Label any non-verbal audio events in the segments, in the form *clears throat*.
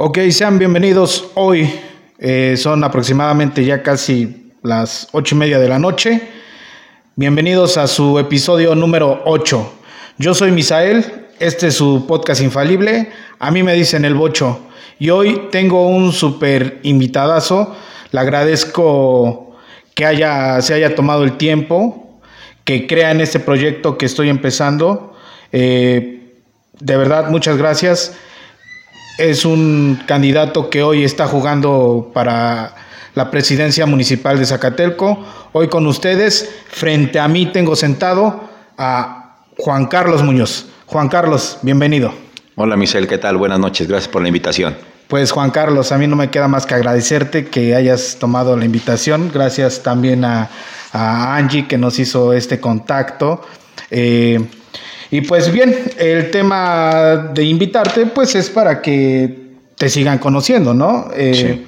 Ok, sean bienvenidos hoy. eh, son aproximadamente ya casi las ocho y media de la noche. Bienvenidos a su episodio número 8. Yo soy Misael, este es su podcast infalible. A mí me dicen el bocho. Y hoy tengo un súper invitadazo. Le agradezco que haya, se haya tomado el tiempo, que crea en este proyecto que estoy empezando. Eh, de verdad, muchas gracias. Es un candidato que hoy está jugando para la presidencia municipal de Zacatelco. Hoy con ustedes, frente a mí tengo sentado a Juan Carlos Muñoz. Juan Carlos, bienvenido. Hola Michelle, ¿qué tal? Buenas noches, gracias por la invitación. Pues Juan Carlos, a mí no me queda más que agradecerte que hayas tomado la invitación. Gracias también a, a Angie que nos hizo este contacto. Eh, y pues bien, el tema de invitarte pues es para que te sigan conociendo, ¿no? Eh, Sí.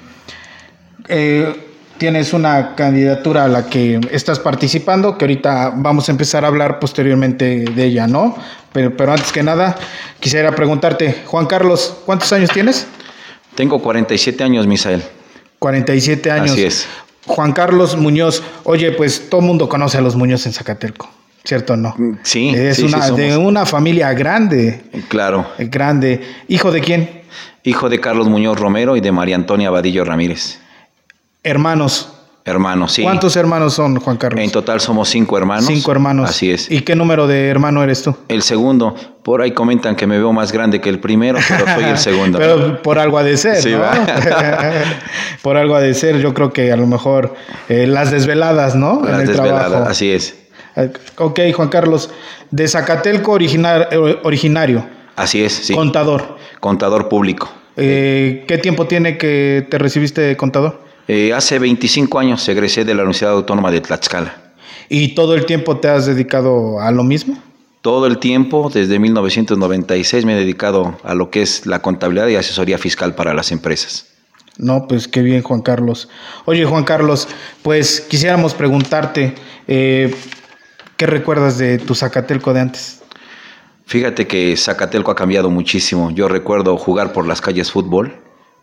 eh, tienes una candidatura a la que estás participando, que ahorita vamos a empezar a hablar posteriormente de ella, ¿no? Pero, pero antes que nada, quisiera preguntarte, Juan Carlos, ¿cuántos años tienes? Tengo 47 años, Misael. 47 años. Así es. Juan Carlos Muñoz, oye, pues todo el mundo conoce a los Muñoz en Zacatelco, ¿cierto no? Sí, Es sí, sí una, de una familia grande, Claro. eh, grande. ¿Hijo de quién? Hijo de Carlos Muñoz Romero y de María Antonia Vadillo Ramírez. Hermanos. Hermanos, sí. ¿Cuántos hermanos son, Juan Carlos? En total somos cinco hermanos. Cinco hermanos. Así es. ¿Y qué número de hermano eres tú? El segundo, por ahí comentan que me veo más grande que el primero, pero soy el *laughs* segundo. Pero por algo ha de ser, Sí, ¿no? va. *laughs* por algo ha de ser, yo creo que a lo mejor eh, las desveladas, ¿no? Las en el desveladas, trabajo. así es. Ok, Juan Carlos, de Zacatelco originar- eh, originario, Así es, sí. contador. Contador público. Eh, ¿Qué tiempo tiene que te recibiste de contador? Eh, hace 25 años egresé de la Universidad Autónoma de Tlaxcala. ¿Y todo el tiempo te has dedicado a lo mismo? Todo el tiempo, desde 1996, me he dedicado a lo que es la contabilidad y asesoría fiscal para las empresas. No, pues qué bien, Juan Carlos. Oye, Juan Carlos, pues quisiéramos preguntarte, eh, ¿qué recuerdas de tu Zacatelco de antes? Fíjate que Zacatelco ha cambiado muchísimo. Yo recuerdo jugar por las calles fútbol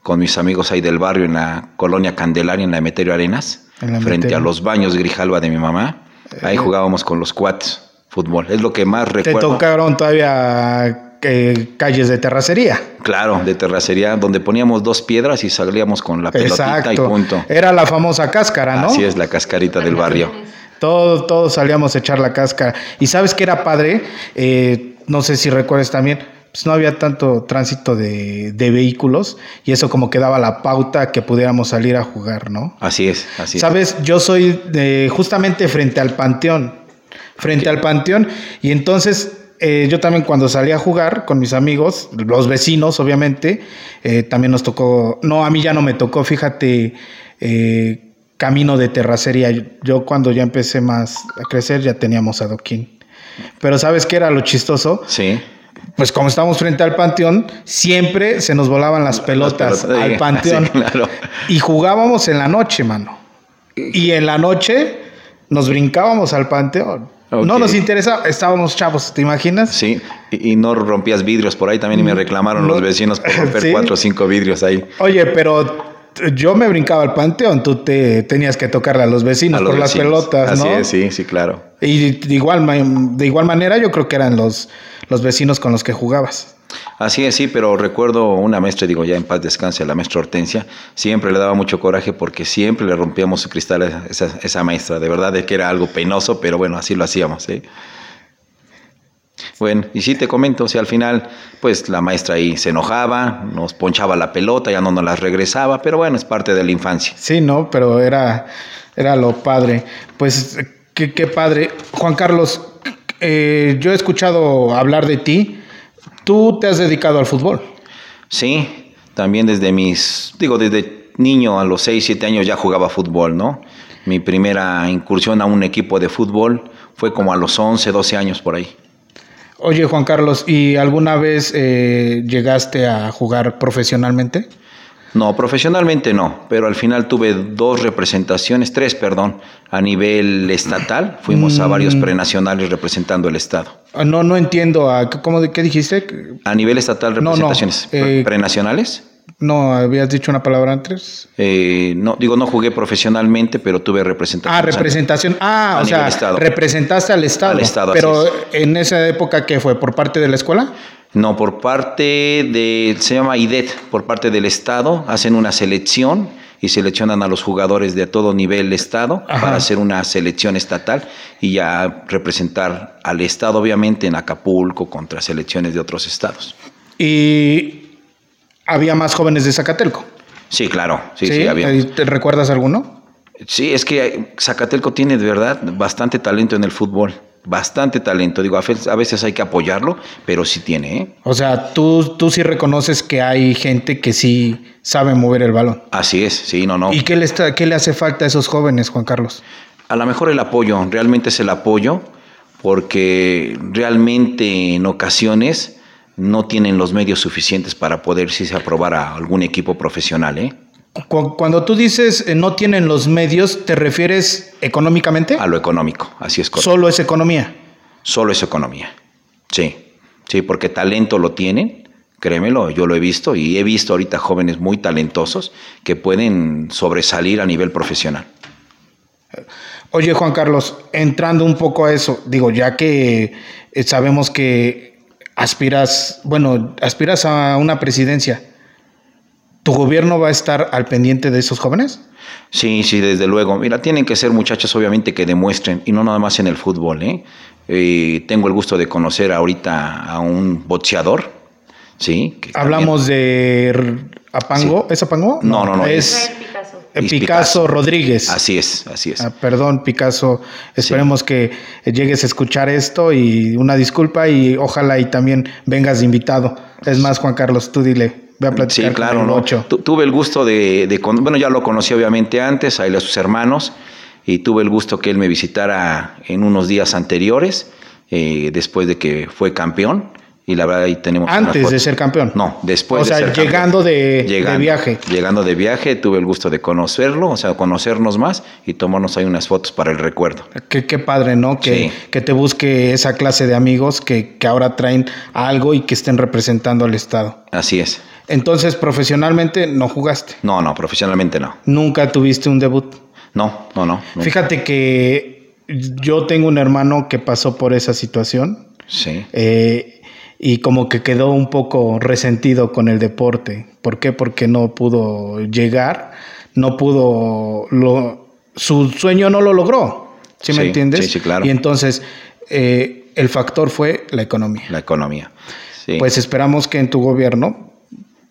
con mis amigos ahí del barrio en la colonia Candelaria, en la Emeterio Arenas, En la frente a los baños Grijalva de mi mamá. Ahí Eh. jugábamos con los cuates fútbol. Es lo que más ¿Te recuerdo. tocaron todavía eh, calles de terracería? Claro, de terracería, donde poníamos dos piedras y salíamos con la pelotita y Exacto. punto. Era la famosa cáscara, ¿no? Así es la cascarita del barrio. Todos, todos salíamos a echar la cáscara. Y sabes que era padre, Eh, no sé si recuerdas también, pues no había tanto tránsito de, de vehículos y eso como que daba la pauta que pudiéramos salir a jugar, ¿no? Así es, así es. Sabes, yo soy de, justamente frente al panteón, frente al panteón, y entonces eh, yo también cuando salí a jugar con mis amigos, los vecinos obviamente, eh, también nos tocó, no, a mí ya no me tocó, fíjate, eh, camino de terracería, yo cuando ya empecé más a crecer ya teníamos adoquín. Pero ¿sabes qué era lo chistoso? Sí. Pues como estamos frente al panteón, siempre se nos volaban las pelotas pelotas, al *laughs* panteón. sí, claro. Y jugábamos en la noche, mano. Y en la noche nos brincábamos al panteón. No nos interesaba, estábamos chavos, ¿te imaginas? Sí, y, y no rompías vidrios por ahí también y me reclamaron No. los vecinos por romper *laughs* Sí. cuatro o cinco vidrios ahí. Oye, pero yo me brincaba al panteón, tú te tenías que tocarle a los vecinos A los por las pelotas, Así ¿no? es, sí, sí, claro. Y de igual, de igual manera yo creo que eran los, los vecinos con los que jugabas. Así es, sí, pero recuerdo una maestra, digo ya en paz descanse, la maestra Hortensia, siempre le daba mucho coraje porque siempre le rompíamos su cristal a esa, esa maestra, de verdad de que era algo penoso, pero bueno, así lo hacíamos, ¿sí? Bueno, y sí te comento, o sea, al final, pues la maestra ahí se enojaba, nos ponchaba la pelota, ya no nos la regresaba, pero bueno, es parte de la infancia. Sí, no, pero era, era lo padre. Pues qué, qué padre. Juan Carlos, eh, yo he escuchado hablar de ti. Tú te has dedicado al fútbol. Sí, también desde mis, digo, desde niño a los 6, 7 años ya jugaba fútbol, ¿no? Mi primera incursión a un equipo de fútbol fue como a los 11, 12 años por ahí. Oye, Juan Carlos, ¿y alguna vez eh, llegaste a jugar profesionalmente? No, profesionalmente no, pero al final tuve dos representaciones, tres, perdón, a nivel estatal. *clears throat* Fuimos a varios Mm. prenacionales representando el Estado. Ah, No, no entiendo. ¿a qué- ¿Cómo de qué dijiste? A nivel estatal, No, no, representaciones eh, prenacionales. No, habías dicho una palabra antes. Eh, no, digo, no jugué profesionalmente, pero tuve representación. Ah, representación. Ah, o sea, representaste al Estado. Al Estado. Pero en esa época, ¿qué fue? ¿Por parte de la escuela? No, por parte de, se llama IDET, por parte del Estado, hacen una selección y seleccionan a los jugadores de todo nivel Estado para hacer una selección estatal y ya representar al Estado, obviamente, en Acapulco contra selecciones de otros estados. Y había más jóvenes de Zacatelco. Sí, claro, sí, sí, había. ¿Te recuerdas alguno? Sí, es que Zacatelco tiene de verdad bastante talento en el fútbol. Bastante talento. Digo, a veces hay que apoyarlo, pero sí tiene. ¿eh? O sea, tú, tú sí reconoces que hay gente que sí sabe mover el balón. Así es, sí, no, no. ¿Y qué le, está, qué le hace falta a esos jóvenes, Juan Carlos? A lo mejor el apoyo, realmente es el apoyo, porque realmente en ocasiones no tienen los medios suficientes para poder si se aprobar a algún equipo profesional. ¿eh? Cuando tú dices eh, no tienen los medios, ¿te refieres económicamente? A lo económico, así es. Correcto. ¿Solo es economía? Solo es economía, sí. Sí, porque talento lo tienen, créemelo, yo lo he visto y he visto ahorita jóvenes muy talentosos que pueden sobresalir a nivel profesional. Oye, Juan Carlos, entrando un poco a eso, digo, ya que eh, sabemos que aspiras, bueno, aspiras a una presidencia, ¿tu gobierno va a estar al pendiente de esos jóvenes? Sí, sí, desde luego. Mira, tienen que ser muchachos obviamente que demuestren, y no nada más en el fútbol. ¿eh? eh tengo el gusto de conocer ahorita a un boxeador, ¿sí? Hablamos de Apango, ¿es Apango? No, no, no. Es, Picasso, Rodríguez. Así es, así es. Ah, perdón, Picasso. Esperemos que llegues a escuchar esto y una disculpa y ojalá y también vengas de invitado. Es más, Juan Carlos, tú dile. Voy a platicar sí, claro, no. tuve el gusto de, bueno, ya lo conocí obviamente antes, a él y a sus hermanos, y tuve el gusto que él me visitara en unos días anteriores, eh, después de que fue campeón y la verdad ahí tenemos antes de ser campeón. No después o sea llegando de, viaje. llegando de viaje tuve el gusto de conocerlo o sea conocernos más y tomarnos ahí unas fotos para el recuerdo. Qué, qué padre no que, que te busque esa clase de amigos que, que ahora traen algo y que estén representando al estado. Así es. Entonces profesionalmente no jugaste. No no profesionalmente no. Nunca tuviste un debut. No no no fíjate que yo tengo un hermano que pasó por esa situación. Sí. Eh, y como que quedó un poco resentido con el deporte. ¿Por qué? Porque no pudo llegar, no pudo, lo, su sueño no lo logró. ¿Sí, me entiendes? Sí, sí, claro. Y entonces eh, el factor fue la economía. La economía. Pues esperamos que en tu gobierno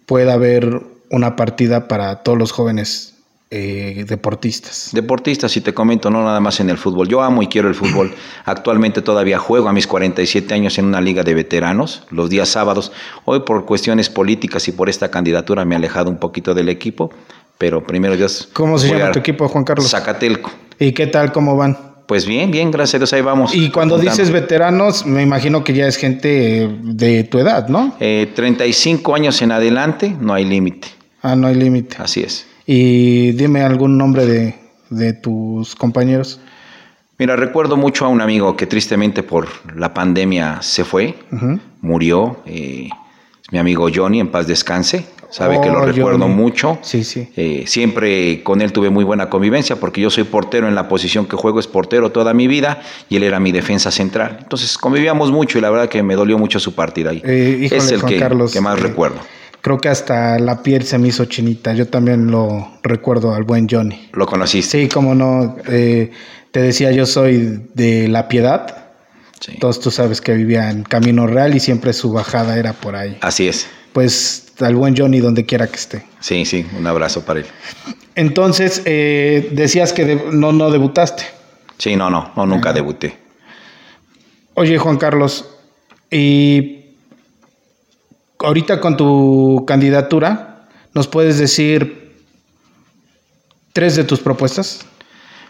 pueda haber una partida para todos los jóvenes eh, deportistas. Deportistas, y te comento, no nada más en el fútbol. Yo amo y quiero el fútbol. *clears throat* Actualmente todavía juego a mis 47 años en una liga de veteranos, los días sábados. Hoy por cuestiones políticas y por esta candidatura me he alejado un poquito del equipo, pero primero Dios... ¿Cómo se llama tu equipo, Juan Carlos? Zacatelco. ¿Y qué tal, cómo van? Pues bien, bien, gracias a Dios, ahí vamos. Y cuando dices veteranos, me imagino que ya es gente de tu edad, ¿no? Eh, 35 años en adelante, no hay límite. Ah, no hay límite. Así es. Y dime algún nombre de, tus compañeros. Mira, recuerdo mucho a un amigo que tristemente por la pandemia se fue, murió. Eh, mi amigo Johnny, en paz descanse. Sabe que lo oh, recuerdo mucho. Sí, sí. Eh, siempre con él tuve muy buena convivencia porque yo soy portero en la posición que juego, es portero toda mi vida y él era mi defensa central. Entonces convivíamos mucho y la verdad que me dolió mucho su partida ahí. Eh, es el que, que, más recuerdo creo que hasta la piel se me hizo chinita. Yo también lo recuerdo al buen Johnny. ¿Lo conociste? Sí, como no. Eh, te decía, yo soy de La Piedad. Sí. Todos tú sabes que vivía en Camino Real y siempre su bajada era por ahí. Así es. Pues al buen Johnny donde quiera que esté. Sí, sí, un abrazo para él. Entonces, eh, decías que no, no debutaste. Sí, no, no, no nunca debuté. Oye, Juan Carlos, y ahorita con tu candidatura, ¿nos puedes decir tres de tus propuestas?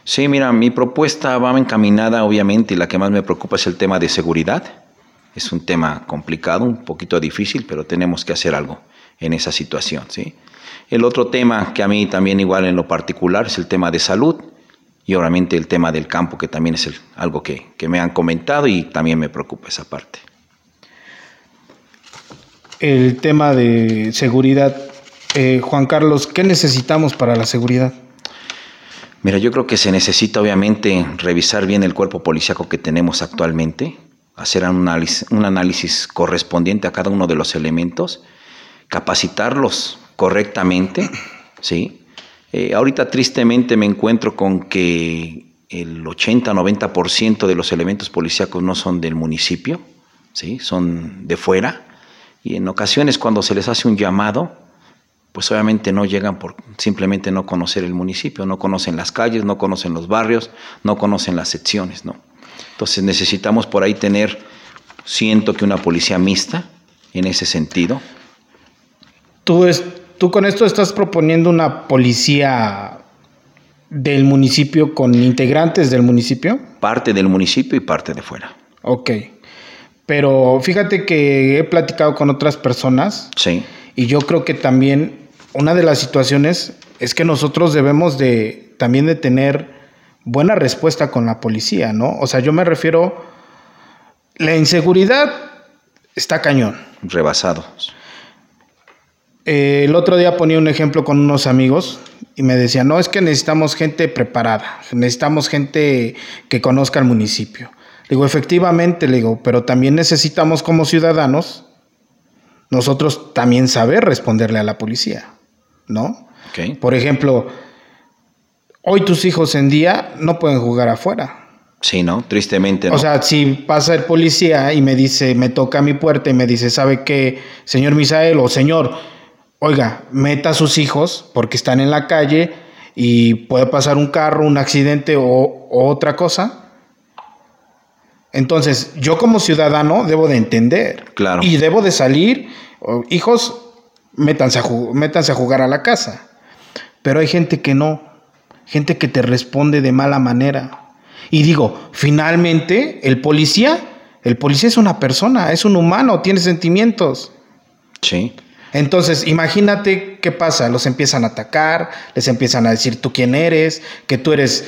Sí, mira, mi propuesta va encaminada, obviamente, y la que más me preocupa es el tema de seguridad. Es un tema complicado, un poquito difícil, pero tenemos que hacer algo en esa situación, ¿sí? El otro tema que a mí también igual en lo particular es el tema de salud y obviamente el tema del campo, que también es algo que, que me han comentado y también me preocupa esa parte el tema de seguridad, Eh, Juan Carlos, ¿qué necesitamos para la seguridad? Mira, yo creo que se necesita obviamente revisar bien el cuerpo policíaco que tenemos actualmente, hacer un análisis, un análisis correspondiente a cada uno de los elementos, capacitarlos correctamente, ¿sí? Eh, ahorita tristemente me encuentro con que el 80-90% de los elementos policíacos no son del municipio, ¿sí? son de fuera, y en ocasiones cuando se les hace un llamado, pues obviamente no llegan por simplemente no conocer el municipio, no conocen las calles, no conocen los barrios, no conocen las secciones, ¿no? Entonces necesitamos por ahí tener, siento que una policía mixta en ese sentido. Tú, es, tú con esto estás proponiendo una policía del municipio con integrantes del municipio. Parte del municipio y parte de fuera. Ok. Pero fíjate que he platicado con otras personas. Sí. Y yo creo que también una de las situaciones es que nosotros debemos de también de tener buena respuesta con la policía, ¿no? O sea, yo me refiero, la inseguridad está cañón. Rebasado. Eh, el otro día ponía un ejemplo con unos amigos y me decían, no, es que necesitamos gente preparada, necesitamos gente que conozca el municipio. Digo, efectivamente, le digo, pero también necesitamos como ciudadanos nosotros también saber responderle a la policía, ¿no? Por ejemplo, hoy tus hijos en día no pueden jugar afuera. Sí, ¿no? Tristemente. ¿no? O sea, si pasa el policía y me dice, me toca a mi puerta y me dice, ¿sabe qué, señor Misael o señor? Oiga, meta a sus hijos porque están en la calle y puede pasar un carro, un accidente o, o otra cosa entonces, yo como ciudadano debo de entender. Claro. Y debo de salir, hijos, métanse a, métanse a jugar a la casa. Pero hay gente que no, gente que te responde de mala manera. Y digo, finalmente, el policía, el policía es una persona, es un humano, tiene sentimientos. Sí. Entonces, imagínate qué pasa, los empiezan a atacar, les empiezan a decir tú quién eres, que tú eres,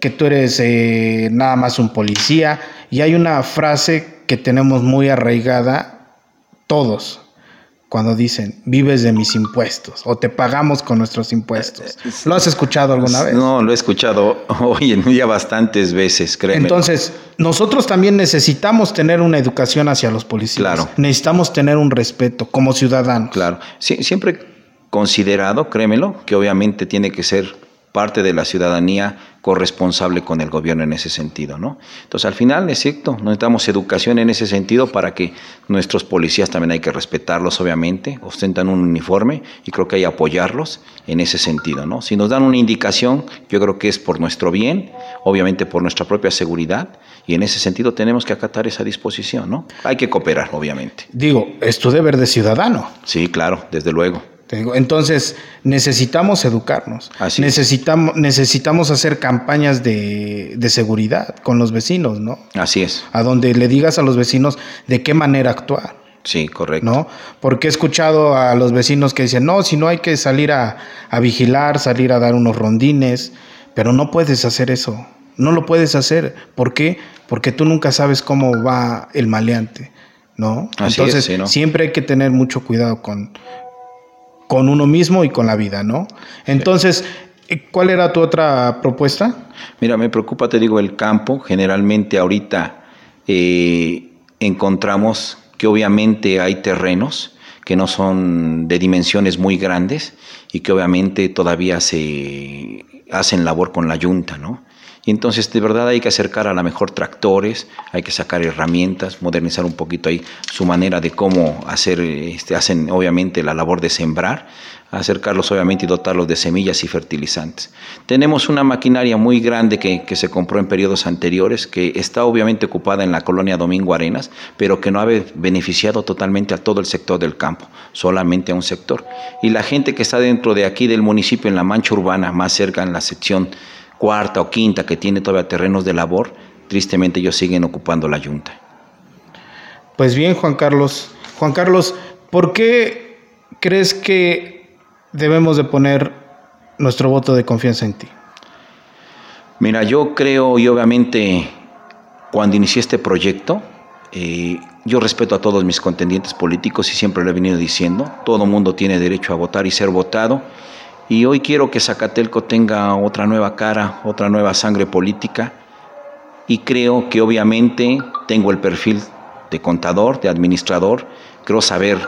que tú eres eh, nada más un policía. Y hay una frase que tenemos muy arraigada todos, cuando dicen, vives de mis impuestos o te pagamos con nuestros impuestos. ¿Lo has escuchado alguna vez? No, lo he escuchado *laughs* hoy en día bastantes veces, créeme. Entonces, nosotros también necesitamos tener una educación hacia los policías. Claro. Necesitamos tener un respeto como ciudadanos. Claro. Sí, siempre considerado, créemelo, que obviamente tiene que ser parte de la ciudadanía corresponsable con el gobierno en ese sentido, ¿no? Entonces, al final, es cierto, necesitamos educación en ese sentido para que nuestros policías también hay que respetarlos, obviamente, ostentan un uniforme y creo que hay que apoyarlos en ese sentido, ¿no? Si nos dan una indicación, yo creo que es por nuestro bien, obviamente por nuestra propia seguridad, y en ese sentido tenemos que acatar esa disposición, ¿no? Hay que cooperar, obviamente. Digo, es tu deber de ciudadano. Sí, claro, desde luego. Entonces, necesitamos educarnos. necesitamos, necesitamos hacer campañas de, seguridad con los vecinos, ¿no? Así es. A donde le digas a los vecinos de qué manera actuar. Sí, correcto. ¿No? Porque he escuchado a los vecinos que dicen, no, si no hay que salir a, a vigilar, salir a dar unos rondines, pero no puedes hacer eso. No lo puedes hacer. ¿Por qué? Porque tú nunca sabes cómo va el maleante. ¿no? Entonces, siempre hay que tener mucho cuidado con, con uno mismo y con la vida, ¿no? Entonces, ¿cuál era tu otra propuesta? Mira, me preocupa, te digo, el campo. Generalmente ahorita eh, encontramos que obviamente hay terrenos que no son de dimensiones muy grandes y que obviamente todavía se hacen labor con la yunta, ¿no? Y entonces de verdad hay que acercar a la mejor tractores, hay que sacar herramientas, modernizar un poquito ahí su manera de cómo hacer, este, hacen obviamente la labor de sembrar, acercarlos obviamente y dotarlos de semillas y fertilizantes. Tenemos una maquinaria muy grande que, que, se compró en periodos anteriores, que está obviamente ocupada en la colonia Domingo Arenas, pero que no ha beneficiado totalmente a todo el sector del campo, solamente a un sector. Y la gente que está dentro de aquí del municipio, en la mancha urbana, más cerca en la sección cuarta o quinta que tiene todavía terrenos de labor, tristemente ellos siguen ocupando la yunta. Pues bien, Juan Carlos. Juan Carlos, ¿por qué crees que debemos de poner nuestro voto de confianza en ti? Mira, yo creo y obviamente cuando inicié este proyecto, eh, Yo respeto a todos mis contendientes políticos y siempre lo he venido diciendo. Todo mundo tiene derecho a votar y ser votado. Y hoy quiero que Zacatelco tenga otra nueva cara, otra nueva sangre política. Y creo que obviamente tengo el perfil de contador, de administrador. Creo saber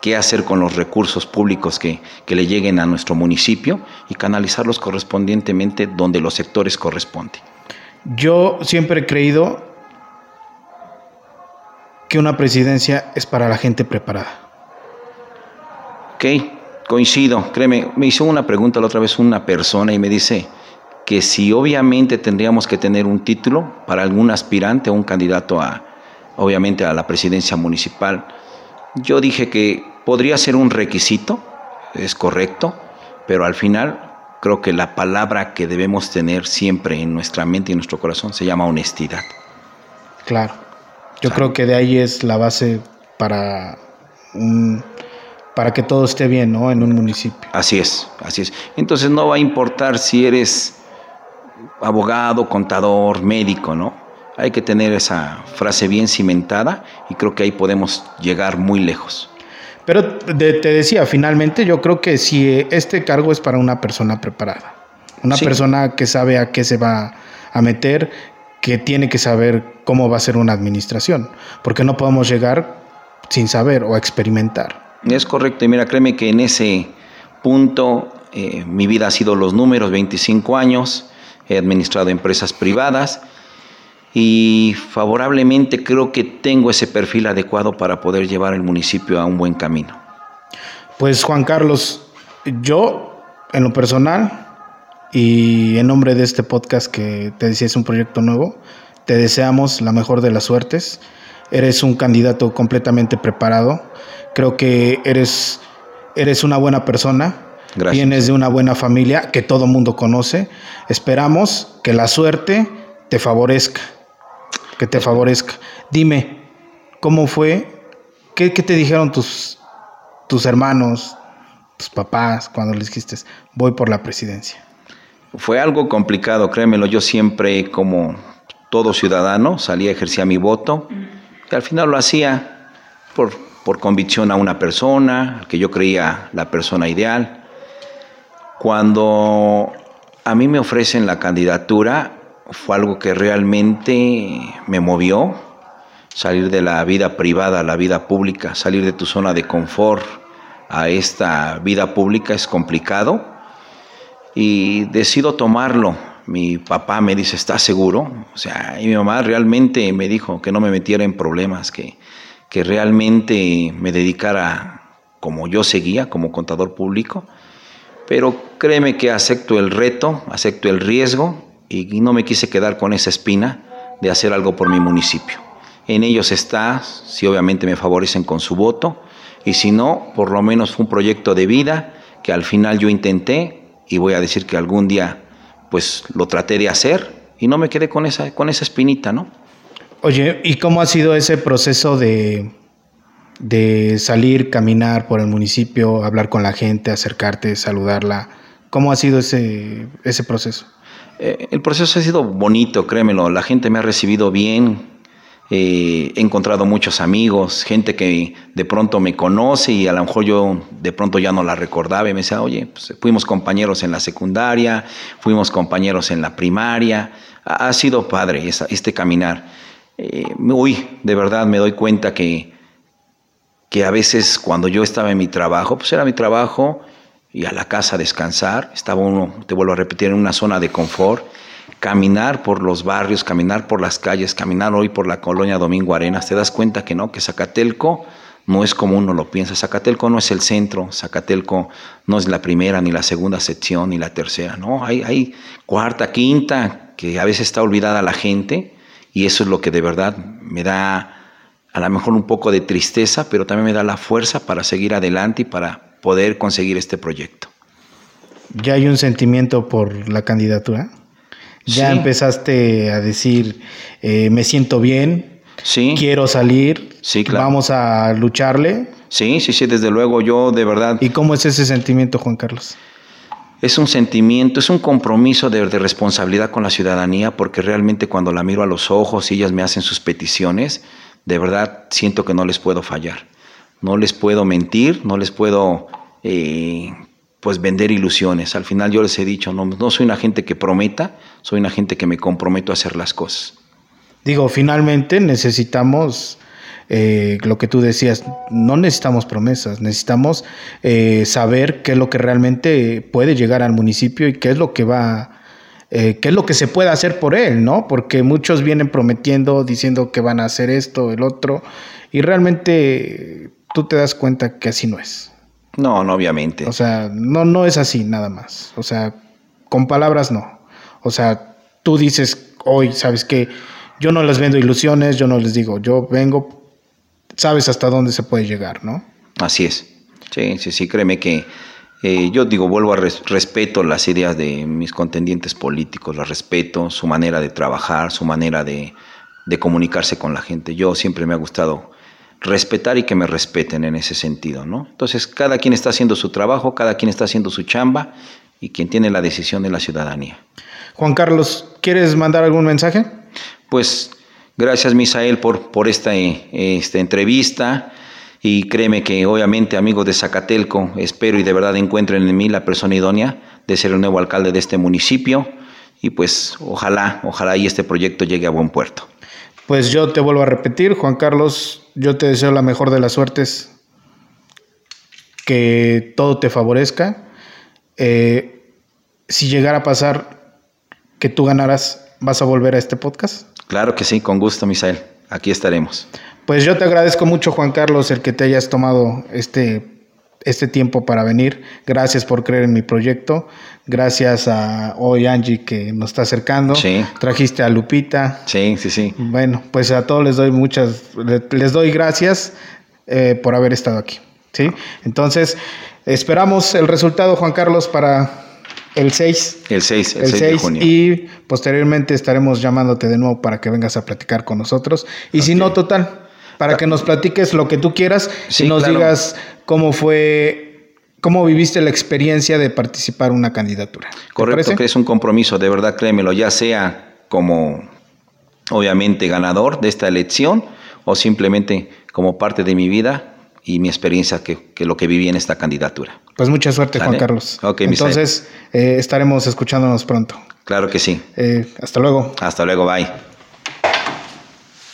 qué hacer con los recursos públicos que, que le lleguen a nuestro municipio y canalizarlos correspondientemente donde los sectores corresponden. Yo siempre he creído que una presidencia es para la gente preparada. Ok, coincido. Créeme, me hizo una pregunta la otra vez una persona y me dice que si obviamente tendríamos que tener un título para algún aspirante o un candidato a, obviamente, a la presidencia municipal. Yo dije que podría ser un requisito, es correcto, pero al final creo que la palabra que debemos tener siempre en nuestra mente y en nuestro corazón se llama honestidad. Claro. Yo creo que de ahí es la base para para que todo esté bien, ¿no? En un municipio. Así es, así es. Entonces no va a importar si eres abogado, contador, médico, ¿no? Hay que tener esa frase bien cimentada y creo que ahí podemos llegar muy lejos. Pero te decía, finalmente yo creo que si este cargo es para una persona preparada, una persona que sabe a qué se va a meter, que tiene que saber cómo va a ser una administración, porque no podemos llegar sin saber o experimentar. Es correcto, y mira, créeme que en ese punto eh, mi vida ha sido los números, 25 años, he administrado empresas privadas y favorablemente creo que tengo ese perfil adecuado para poder llevar el municipio a un buen camino. Pues Juan Carlos, yo en lo personal y en nombre de este podcast que te decía es un proyecto nuevo, te deseamos la mejor de las suertes. Eres un candidato completamente preparado. Creo que eres, eres una buena persona. Gracias. Vienes de una buena familia que todo mundo conoce. Esperamos que la suerte te favorezca. Que te favorezca. Dime, ¿cómo fue? ¿Qué, te dijeron tus, tus hermanos, tus papás cuando les dijiste voy por la presidencia? Fue algo complicado, créemelo. Yo siempre, como todo ciudadano, salía, ejercía mi voto, al final lo hacía por, por convicción a una persona, que yo creía la persona ideal. Cuando a mí me ofrecen la candidatura, fue algo que realmente me movió, salir de la vida privada a la vida pública, salir de tu zona de confort a esta vida pública es complicado y decido tomarlo. Mi papá me dice, ¿estás seguro? O sea, y mi mamá realmente me dijo que no me metiera en problemas, que, que realmente me dedicara como yo seguía, como contador público. Pero créeme que acepto el reto, acepto el riesgo y no me quise quedar con esa espina de hacer algo por mi municipio. En ellos está, si obviamente me favorecen con su voto, y si no, por lo menos fue un proyecto de vida que al final yo intenté y voy a decir que algún día pues lo traté de hacer y no me quedé con esa, con esa espinita, ¿no? Oye, ¿y cómo ha sido ese proceso de, de salir, caminar por el municipio, hablar con la gente, acercarte, saludarla? ¿Cómo ha sido ese, ese proceso? Eh, el proceso ha sido bonito, créemelo. La gente me ha recibido bien, eh, he encontrado muchos amigos, gente que de pronto me conoce y a lo mejor yo de pronto ya no la recordaba y me decía, oye, pues fuimos compañeros en la secundaria, fuimos compañeros en la primaria, ha, sido padre este caminar. Eh, uy, de verdad me doy cuenta que, que a veces cuando yo estaba en mi trabajo, pues era mi trabajo y a la casa descansar, estaba uno, te vuelvo a repetir, en una zona de confort caminar por los barrios, caminar por las calles, caminar hoy por la colonia Domingo Arenas, te das cuenta que no, que Zacatelco no es como uno lo piensa. Zacatelco no es el centro, Zacatelco no es la primera, ni la segunda sección, ni la tercera, no, hay, hay cuarta, quinta, que a veces está olvidada la gente, y eso es lo que de verdad me da a lo mejor un poco de tristeza, pero también me da la fuerza para seguir adelante y para poder conseguir este proyecto. ¿Ya hay un sentimiento por la candidatura? Ya empezaste a decir, eh, me siento bien, sí. quiero salir, sí, vamos a lucharle. Sí, sí, sí, desde luego yo de verdad. ¿Y cómo es ese sentimiento, Juan Carlos? Es un sentimiento, es un compromiso de, de responsabilidad con la ciudadanía, porque realmente cuando la miro a los ojos y ellas me hacen sus peticiones, de verdad siento que no les puedo fallar. No les puedo mentir, no les puedo eh, pues vender ilusiones. Al final yo les he dicho, no, no soy una gente que prometa, soy una gente que me comprometo a hacer las cosas. Digo, finalmente necesitamos eh, lo que tú decías, no necesitamos promesas, necesitamos eh, saber qué es lo que realmente puede llegar al municipio y qué es lo que va, eh, qué es lo que se puede hacer por él, ¿no? Porque muchos vienen prometiendo, diciendo que van a hacer esto, el otro, y realmente tú te das cuenta que así no es. No, no, obviamente. O sea, no, no es así nada más. O sea, con palabras no. O sea, tú dices hoy, ¿sabes qué? Yo no les vendo ilusiones, yo no les digo, yo vengo sabes hasta dónde se puede llegar, ¿no? Así es. Sí, sí, sí, créeme que eh, yo digo, vuelvo a respeto las ideas de mis contendientes políticos, las respeto, su manera de trabajar, su manera de, de comunicarse con la gente. Yo siempre me ha gustado respetar y que me respeten en ese sentido, ¿no? Entonces, cada quien está haciendo su trabajo, cada quien está haciendo su chamba y quien tiene la decisión de la ciudadanía. Juan Carlos, ¿quieres mandar algún mensaje? Pues Gracias, Misael, por, por esta, esta entrevista. Y créeme que obviamente, amigos de Zacatelco, espero y de verdad encuentren en mí la persona idónea de ser el nuevo alcalde de este municipio. Y pues ojalá, ojalá y este proyecto llegue a buen puerto. Pues yo te vuelvo a repetir, Juan Carlos, yo te deseo la mejor de las suertes, que todo te favorezca. Eh, si llegara a pasar que tú ganaras, ¿vas a volver a este podcast? Claro que sí, con gusto, Misael. Aquí estaremos. Pues yo te agradezco mucho, Juan Carlos, el que te hayas tomado este, este tiempo para venir. Gracias por creer en mi proyecto. Gracias a hoy Angie que nos está acercando. Sí. Trajiste a Lupita. Sí, sí, sí. Bueno, pues a todos les doy muchas, les doy gracias eh, por haber estado aquí. ¿sí? Entonces, esperamos el resultado, Juan Carlos, para el 6. El 6, el, 6, de junio. Y posteriormente estaremos llamándote de nuevo para que vengas a platicar con nosotros. Y si no, total, para que nos platiques lo que tú quieras y nos digas cómo fue, cómo viviste la experiencia de participar en una candidatura. Correcto, que es un compromiso, de verdad, créemelo, ya sea como, obviamente, ganador de esta elección o simplemente como parte de mi vida, y mi experiencia que, que, lo que viví en esta candidatura. Pues mucha suerte, Juan Carlos. Okay, Entonces, eh, estaremos escuchándonos pronto. Claro que sí. Eh, hasta luego. Hasta luego, bye.